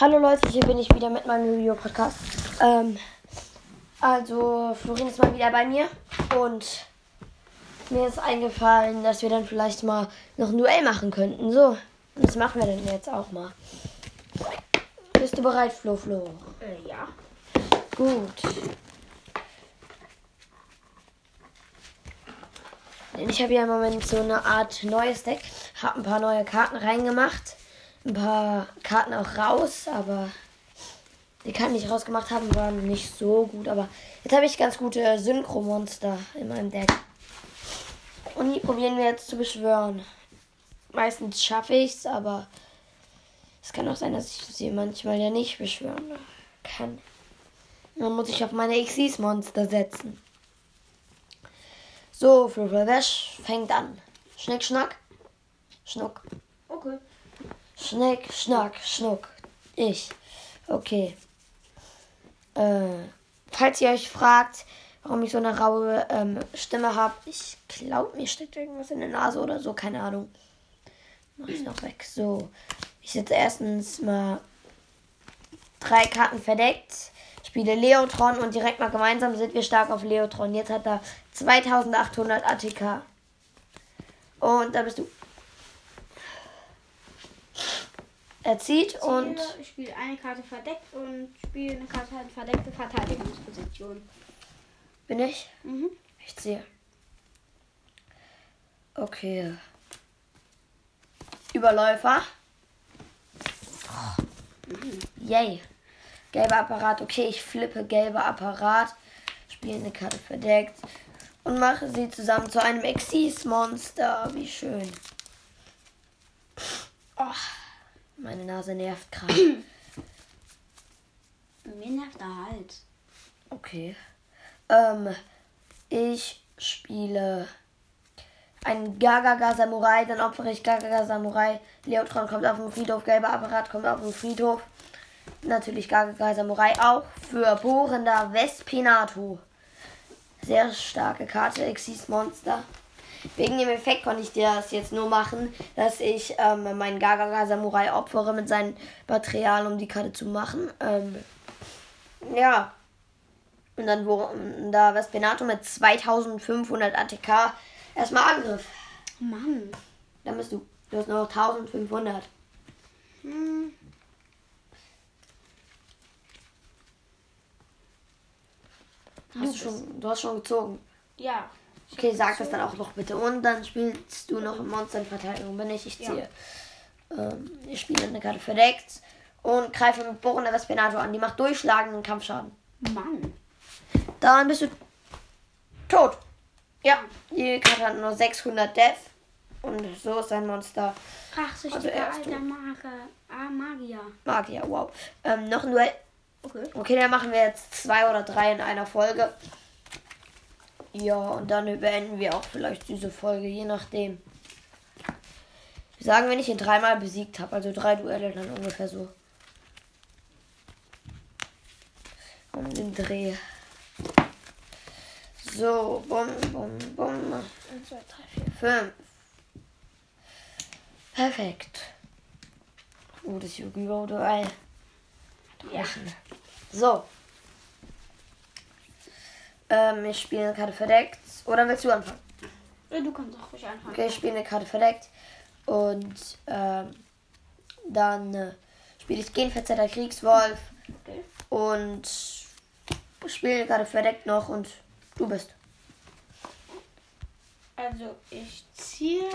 Hallo Leute, hier bin ich wieder mit meinem Video-Podcast. Ähm, also, Florin ist mal wieder bei mir und mir ist eingefallen, dass wir dann vielleicht mal noch ein Duell machen könnten. So, das machen wir dann jetzt auch mal. Bist du bereit, Flo Flo? Äh, ja. Gut. Ich habe ja im Moment so eine Art neues Deck. Habe ein paar neue Karten reingemacht. Ein paar Karten auch raus, aber die Karten, die ich rausgemacht habe, waren nicht so gut. Aber jetzt habe ich ganz gute Synchro-Monster in meinem Deck. Und die probieren wir jetzt zu beschwören. Meistens schaffe ich es, aber es kann auch sein, dass ich sie manchmal ja nicht beschwören kann. Dann muss ich auf meine Xyz-Monster setzen. So, Fluffelwäsch fängt an. Schnick, schnack. Schnuck. Schnick, schnack, schnuck. Ich. Okay. Äh, falls ihr euch fragt, warum ich so eine raue ähm, Stimme habe, ich glaube, mir steckt irgendwas in der Nase oder so, keine Ahnung. Mach ich noch weg. So. Ich setze erstens mal drei Karten verdeckt. Spiele Leotron und direkt mal gemeinsam sind wir stark auf Leotron. Jetzt hat er 2800 ATK. Und da bist du. Er zieht und. Ich spiele eine Karte verdeckt und spiele eine Karte in verdeckte Verteidigungsposition. Bin ich? Mhm. Ich ziehe. Okay. Überläufer. Yay. Gelber Apparat. Okay, ich flippe gelber Apparat. Spiele eine Karte verdeckt. Und mache sie zusammen zu einem Exis-Monster. Wie schön. Oh, meine Nase nervt gerade. Mir nervt der Hals. Okay. Ähm, ich spiele einen Gagaga Samurai, dann opfere ich Gagaga Samurai. Leotron kommt auf den Friedhof, gelber Apparat kommt auf den Friedhof. Natürlich Gagaga Samurai auch für bohrender Vespinato. Sehr starke Karte, Exis Monster. Wegen dem Effekt konnte ich dir das jetzt nur machen, dass ich ähm, meinen Gagaga Samurai opfere mit seinem Material, um die Karte zu machen. Ähm, ja. Und dann wo da Vespinato mit 2500 ATK erstmal Angriff. Mann. Dann bist du. Du hast noch 1500. Hm. Hast du, schon, du hast schon gezogen. Ja. Okay, sag das dann auch noch bitte. Und dann spielst du noch Monster in Verteidigung. Bin ich, ich Ja. ziehe. Ähm, ich spiele eine Karte verdeckt und greife mit bohrender Vespinato an. Die macht durchschlagenden Kampfschaden. Mann. Dann bist du tot. Ja, die Karte hat nur 600 Death. Und so ist ein Monster. Rachsüchtiger Also er ist alter tot. Mager. Ah, Magier. Magier, wow. Ähm, noch ein Duell. Okay. Okay, dann machen wir jetzt zwei oder drei in einer Folge. Ja, und dann beenden wir auch vielleicht diese Folge, je nachdem. Wir sagen, wenn ich ihn dreimal besiegt habe, also drei Duelle dann ungefähr so. Um den Dreh. So, bum, bum, bum. 1, 2, 3, 4, 5. Perfekt. Gutes Yu-Gi-Oh! Duell. Ja. So. Ähm, ich spiele eine Karte verdeckt. Oder willst du anfangen? Ja, Du kannst auch ruhig anfangen. Okay, ich spiele eine Karte verdeckt. Und ähm, dann äh, spiele ich Genverzerrter Kriegswolf. Okay. Und spiele eine Karte verdeckt noch. Und du bist. Also ich ziehe,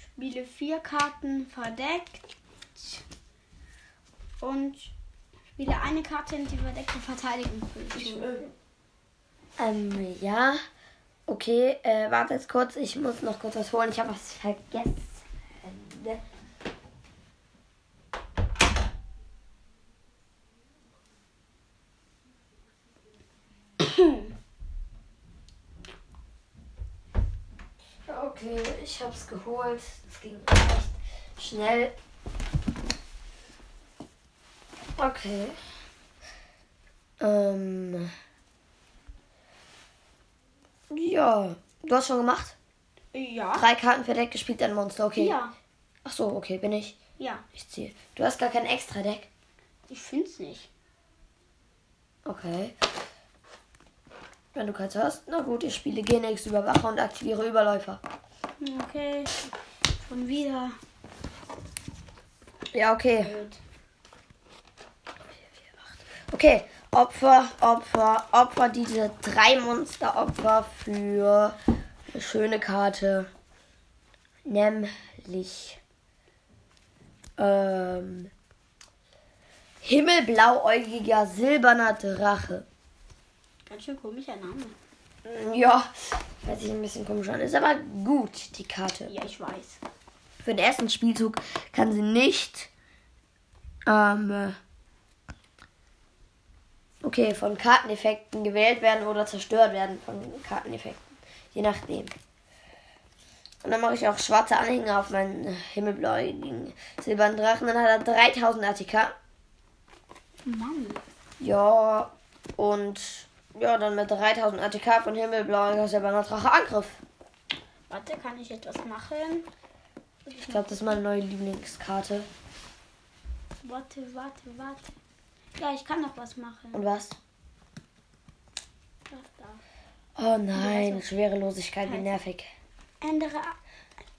spiele vier Karten verdeckt und spiele eine Karte in die verdeckte Verteidigungsposition. Ähm, ja. Okay, äh, warte jetzt kurz. Ich muss noch kurz was holen. Ich habe was vergessen. Okay, ich hab's geholt. Das ging echt schnell. Okay. Ähm. Ja, du hast schon gemacht? Ja. Drei Karten verdeckt, gespielt ein Monster, okay. Ja. Ach so, okay, bin ich. Ja. Ich ziehe. Du hast gar kein extra Deck. Ich find's nicht. Okay. Wenn du keins hast, na gut, ich spiele Genix Überwacher und aktiviere Überläufer. Okay. Schon wieder. Ja, okay. Gut. Okay, Opfer, Opfer, Opfer, diese drei Monsteropfer für eine schöne Karte. Nämlich ähm, Himmelblauäugiger silberner Drache. Ganz schön komischer Name. Ja, hört sich ein bisschen komisch an. Ist aber gut, die Karte. Ja, ich weiß. Für den ersten Spielzug kann sie nicht. Ähm, okay, von Karteneffekten gewählt werden oder zerstört werden von Karteneffekten. Je nachdem. Und dann mache ich auch schwarze Anhänger auf meinen himmelbläuigen silbernen Drachen. Dann hat er 3000 ATK. Mann. Ja, und ja, dann mit 3000 ATK von himmelblauiger silberner Drache Angriff. Warte, kann ich etwas machen? Ich glaube, das ist meine neue Lieblingskarte. Warte, warte, warte. Ja, ich kann noch was machen. Und was? Oh nein, Schwerelosigkeit, wie nervig. Ändere,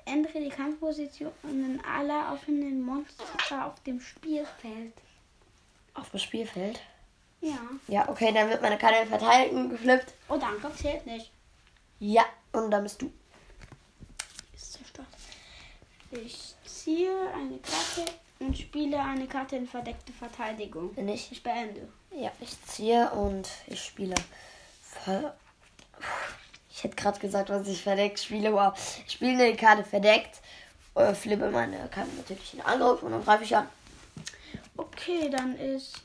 ändere die Kampfpositionen aller offenen Monster auf dem Spielfeld. Auf dem Spielfeld. Ja. Ja, okay, dann wird meine Karte in Verteidigung geflippt. Oh, danke, zählt nicht. Ja, und dann bist du. Ist zerstört. Ich ziehe eine Karte und spiele eine Karte in verdeckte Verteidigung. Bin ich? Ich beende. Ja, ich ziehe und ich spiele. Ver ich hätte gerade gesagt, was ich verdeckt spiele. Wow. Ich spiele eine Karte verdeckt, äh, flippe meine Karte natürlich in Angriff und dann greife ich an. Okay, dann ist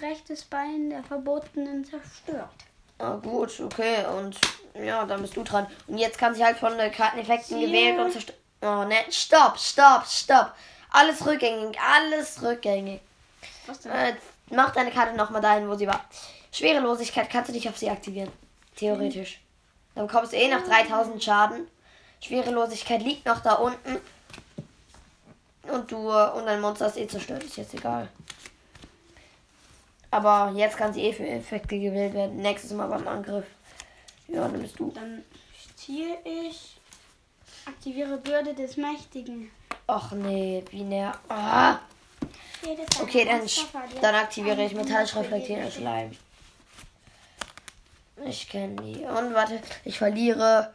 rechtes Bein der Verbotenen zerstört. Ah, gut, okay. Und ja, dann bist du dran. Und jetzt kann sie halt von den Karteneffekten gewählt und zerstört. Oh, ne. Stopp, stopp, stopp. Alles rückgängig, alles rückgängig. Was denn? Äh, mach deine Karte nochmal dahin, wo sie war. Schwerelosigkeit kannst du nicht auf sie aktivieren. Theoretisch. Dann bekommst du eh noch 3000 Schaden. Schwerelosigkeit liegt noch da unten. Und du äh, und dein Monster ist eh zerstört. Ist jetzt egal. Aber jetzt kann sie eh für Effekte gewählt werden. Nächstes Mal beim Angriff. Ja, dann bist du. Dann ziehe ich. Aktiviere Bürde des Mächtigen. Och nee, binär. Ah. Jedes Okay, dann, dann aktiviere ich metallisch Schleim. Ich kenne die. Und warte, ich verliere.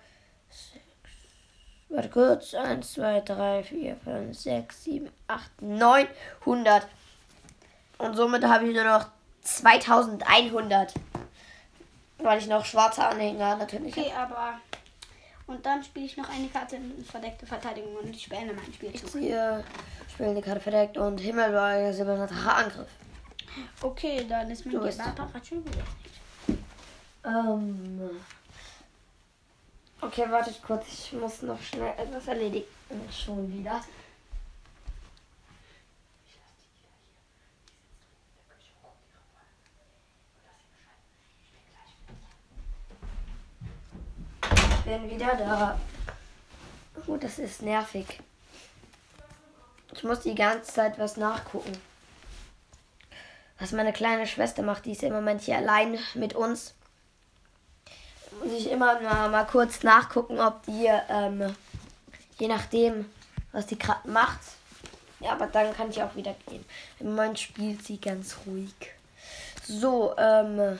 Warte kurz. 1, 2, 3, 4, 5, 6, 7, 8, 900. Und somit habe ich nur noch 2100. Weil ich noch schwarze Anhänger natürlich Okay, aber. Und dann spiele ich noch eine Karte in verdeckte Verteidigung und ich beende meinen Ich Spielzug. ziehe, spiele eine Karte verdeckt und Himmelbläuer silberner Angriff. Okay, dann ist mein Apparat schon wieder. Ähm. Okay, wartet kurz. Ich muss noch schnell etwas erledigen. Schon wieder. Bin wieder da. Oh, das ist nervig. Ich muss die ganze Zeit was nachgucken. Was meine kleine Schwester macht, die ist im Moment hier allein mit uns muss ich immer mal, mal kurz nachgucken, ob die, ähm, je nachdem, was die gerade macht. Ja, aber dann kann ich auch wieder gehen. Im Moment spielt sie ganz ruhig. So, ähm,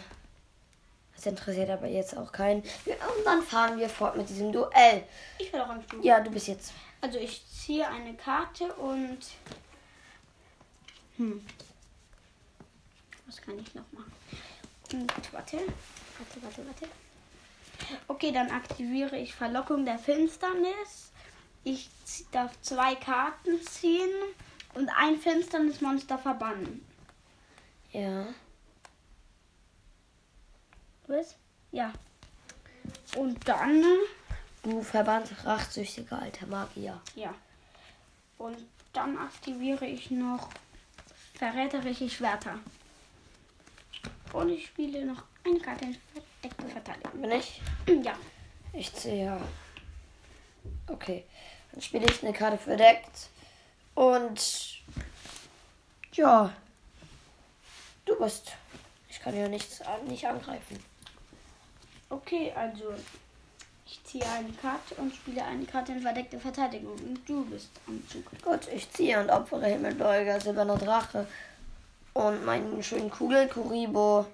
das interessiert aber jetzt auch keinen. Und dann fahren wir fort mit diesem Duell. Ich will auch am Stuhl. Ja, du bist jetzt. Also ich ziehe eine Karte und. Hm. Was kann ich noch machen? Und warte. Warte, warte, warte. Okay, dann aktiviere ich Verlockung der Finsternis. Ich darf zwei Karten ziehen und ein Finsternismonster verbannen. Ja. Was? Ja. Und dann. Du verbannst rachsüchtige alter Magier. Ja. Und dann aktiviere ich noch verräterische Schwerter. Und ich spiele noch eine Karte in verdeckte Verteidigung. Bin ich? Ja. Ich ziehe ja. Okay. Dann spiele ich eine Karte verdeckt. Und ja. Du bist. Ich kann ja nichts nicht angreifen. Okay, also ich ziehe eine Karte und spiele eine Karte in verdeckte Verteidigung. Und du bist am Zug. Gut, ich ziehe und opfere Himmelbeuger, silberner Drache und meinen schönen Kugelkuribo.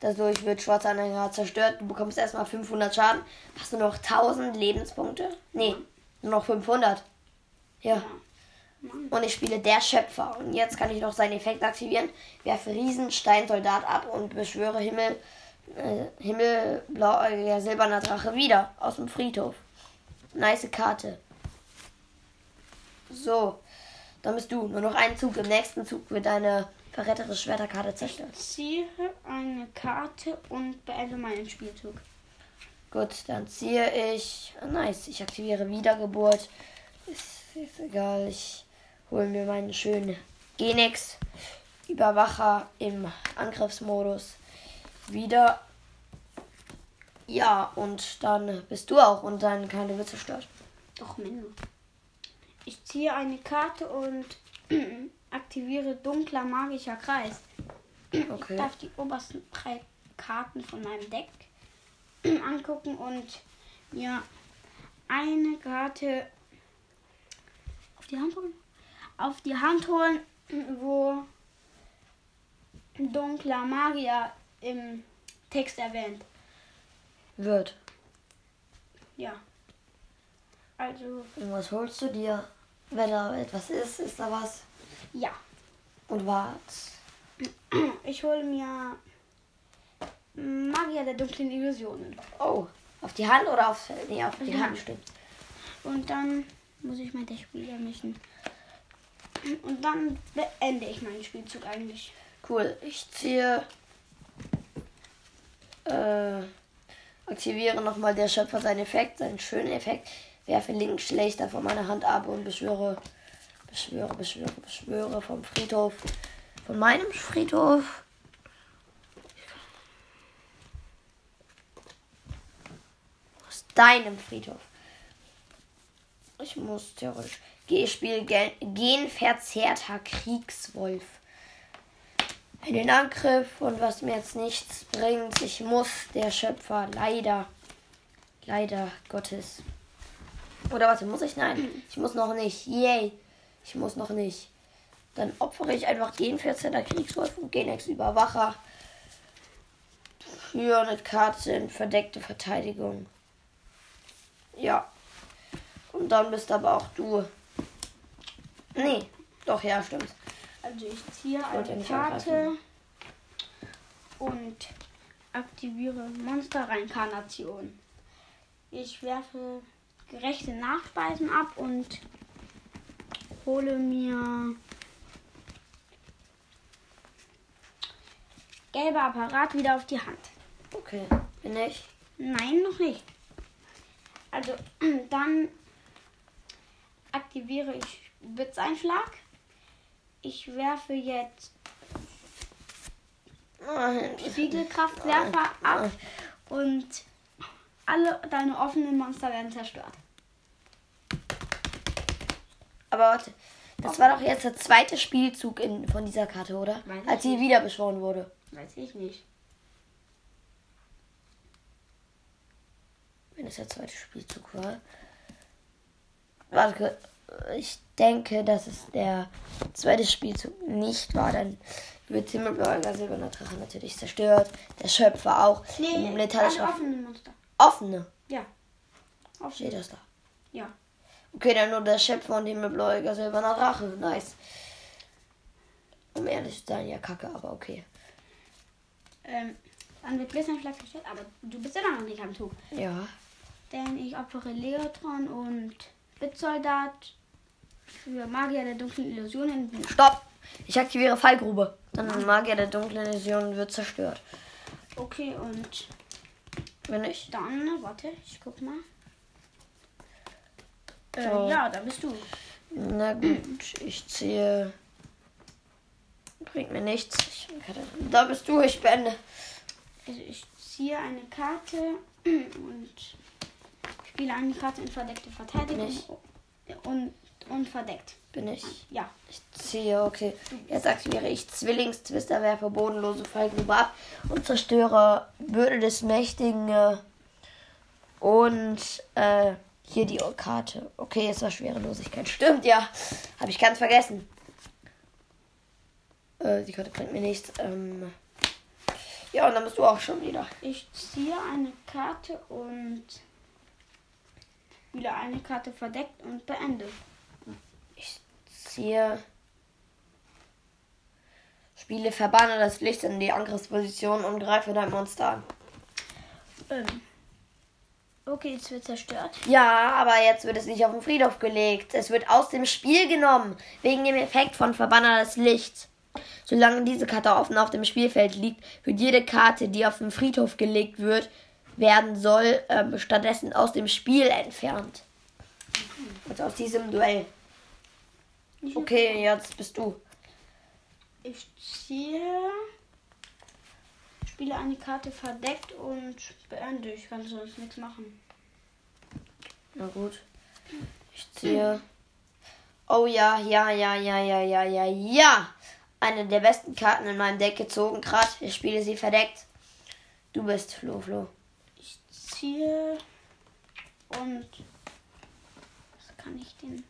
Dadurch wird schwarzer Anhänger zerstört. Du bekommst erstmal 500 Schaden. Hast du noch 1000 Lebenspunkte? Nee, nur noch 500. Ja. Und ich spiele der Schöpfer. Und jetzt kann ich noch seinen Effekt aktivieren. Werfe Riesensteinsoldat ab und beschwöre Himmel, äh, Himmelblauäugiger silberner Drache wieder aus dem Friedhof. Nice Karte. So, dann bist du. Nur noch einen Zug. Im nächsten Zug wird deine verrettere Schwerterkarte zerstört. Ich ziehe eine Karte und beende meinen Spielzug. Gut, dann ziehe ich. Oh, nice, ich aktiviere Wiedergeburt. Ist, ist egal, ich hole mir meinen schönen Genix Überwacher im Angriffsmodus wieder. Ja, und dann bist du auch und dann keine wird zerstört. Doch, Menno. Ich ziehe eine Karte und aktiviere dunkler magischer Kreis. Okay. Ich darf die obersten drei Karten von meinem Deck angucken und mir eine Karte auf die Hand holen. Auf die Hand holen, wo dunkler Magier im Text erwähnt. Wird. Ja. Also, Und was holst du dir? Wenn da etwas ist, ist da was. ja. Und was? Ich hole mir Magier der dunklen Illusionen. Oh, auf die Hand oder aufs Feld? Nee, auf die die Hand stimmt. Und dann muss ich mein Deck wieder mischen. Und dann beende ich meinen Spielzug eigentlich. Cool. Ich ziehe. Äh, aktiviere nochmal der Schöpfer seinen Effekt, seinen schönen Effekt. Werfe links schlechter von meiner Hand ab und beschwöre, beschwöre, beschwöre, beschwöre vom Friedhof. Von meinem Friedhof. Aus deinem Friedhof. Ich muss theoretisch. Geh, spiel gen- genverzerrter Kriegswolf. Einen Angriff und was mir jetzt nichts bringt. Ich muss der Schöpfer leider, leider Gottes. Oder warte, muss ich? Nein, ich muss noch nicht. Yay. Ich muss noch nicht. Dann opfere ich einfach den 14er Kriegswolf und Genex Überwacher für eine Karte in verdeckte Verteidigung. Ja. Und dann bist aber auch du. Nee, doch, ja, stimmt. Also ich ziehe eine Karte und aktiviere Monster-Reinkarnation. Ich werfe gerechte Nachspeisen ab und hole mir gelber Apparat wieder auf die Hand. Okay, bin ich. Nein, noch nicht. Also dann aktiviere ich Blitzeinschlag. Ich werfe jetzt. Spiegelkraftwerfer ab und alle deine offenen Monster werden zerstört. Aber warte, das war doch jetzt der zweite Spielzug in, von dieser Karte, oder? Weiß Als sie wieder beschworen wurde. Weiß ich nicht. Wenn es der zweite Spielzug war. Warte, ich denke, dass es der zweite Spielzug nicht war. Dann wird Himmelbläuer Silberner Drache natürlich zerstört. Der Schöpfer auch. Nee, alle Metallschraft. offenen Monster. Offene. Ja. Steht Offene. das da? Ja. Okay, dann nur der Schöpfer und Himmelbläuer Silberner Drache. Nice. Um ehrlich zu sein, ja, kacke, aber okay. Ähm, dann wird Blitzeinschlag zerstört, aber du bist ja noch nicht am Zug. Ja. Denn ich opfere Leotron und Blitzsoldat für Magier der dunklen Illusionen. Stopp! Ich aktiviere Fallgrube. Dann Magier der dunklen Illusion wird zerstört. Okay, und Wenn ich. dann, warte, ich guck mal. Äh, So. Ja, da bist du. Na gut, ich ziehe. Bringt mir nichts. Ich, da bist du, ich beende. Also ich ziehe eine Karte und spiele eine Karte in verdeckte Verteidigung Nicht. und und verdeckt. Bin ich. Ja. Ich ziehe, okay. Jetzt aktiviere ich Zwillingstwister, werfe bodenlose Fallgrube ab und zerstöre Bürde des Mächtigen äh, und äh, hier die Karte. Okay, jetzt war Schwerelosigkeit. Stimmt, ja. Habe ich ganz vergessen. Äh, die Karte bringt mir nichts. Ähm, ja, und dann bist du auch schon wieder. Ich ziehe eine Karte und wieder eine Karte verdeckt und beende. Ziehe. Spiele Verbanne das Licht in die Angriffsposition und greife dein Monster an. Ähm. Okay, es wird zerstört. Ja, aber jetzt wird es nicht auf den Friedhof gelegt. Es wird aus dem Spiel genommen. Wegen dem Effekt von Verbanner das Licht. Solange diese Karte offen auf dem Spielfeld liegt, wird jede Karte, die auf den Friedhof gelegt wird, werden soll, ähm, stattdessen aus dem Spiel entfernt. Also aus diesem Duell. Okay, jetzt bist du. Ich ziehe. Spiele eine Karte verdeckt und beende. Ich kann sonst nichts machen. Na gut. Ich ziehe. Oh ja, ja, ja, ja, ja, ja, ja, ja. Eine der besten Karten in meinem Deck gezogen, gerade. Ich spiele sie verdeckt. Du bist Flo, Flo. Ich ziehe und was kann ich denn?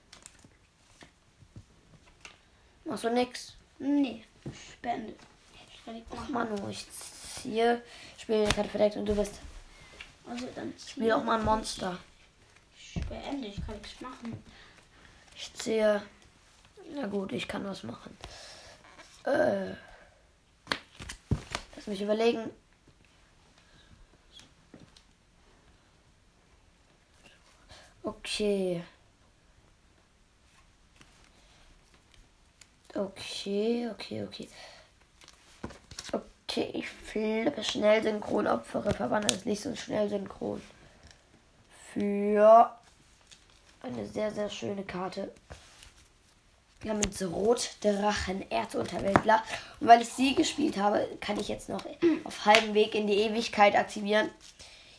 Machst du nix? Nee, ich beende. Ich kann nicht Ach. Manu, ich ziehe, spiele die Karte verdeckt und du bist. Also dann Spiel auch mal ein Monster. Ich beende. Ich kann nichts machen. Ich ziehe. Na gut, ich kann was machen. Äh. Lass mich überlegen. Okay. Okay, okay, okay. Okay, ich flippe schnell synchron, opfere Verwandlung des Lichts und schnell synchron. Für eine sehr, sehr schöne Karte. Wir haben jetzt Rotdrachen, Erzunterweltler. Und weil ich sie gespielt habe, kann ich jetzt noch auf halbem Weg in die Ewigkeit aktivieren.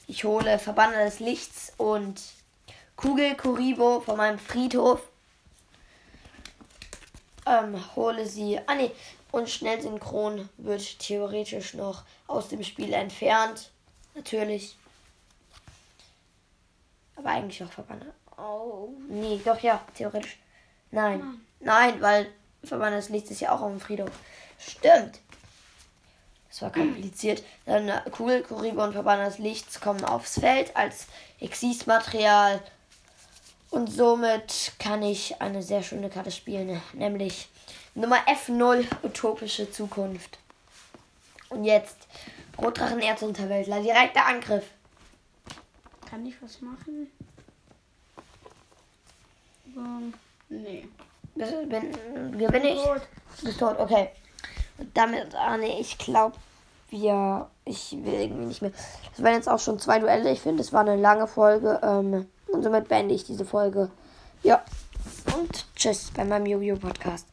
Ich hole Verbanner des Lichts und Kugel Kuribo von meinem Friedhof. Ähm, hole sie. Ah ne, und schnell synchron wird theoretisch noch aus dem Spiel entfernt. Natürlich. Aber eigentlich auch Verbanner. Oh, nee, doch ja, theoretisch. Nein. Nein, weil Verbanner des Lichts ist ja auch auf dem Friedhof. Stimmt. Das war kompliziert. Dann äh, Kugel, Kuribo und Verbanner des Lichts kommen aufs Feld als Exis-Material. Und somit kann ich eine sehr schöne Karte spielen, nämlich Nummer F0, Utopische Zukunft. Und jetzt Rotdrachen Erzunterweltler, direkter Angriff. Kann ich was machen? Ähm, nee. Bin, gewinne ich? Du bist tot, okay. Und damit, ah nee, ich glaube, wir, ich will irgendwie nicht mehr. Es waren jetzt auch schon zwei Duelle. Ich finde, es war eine lange Folge. Ähm, und somit beende ich diese Folge. Ja. Und tschüss bei meinem Yu-Gi-Oh! Podcast.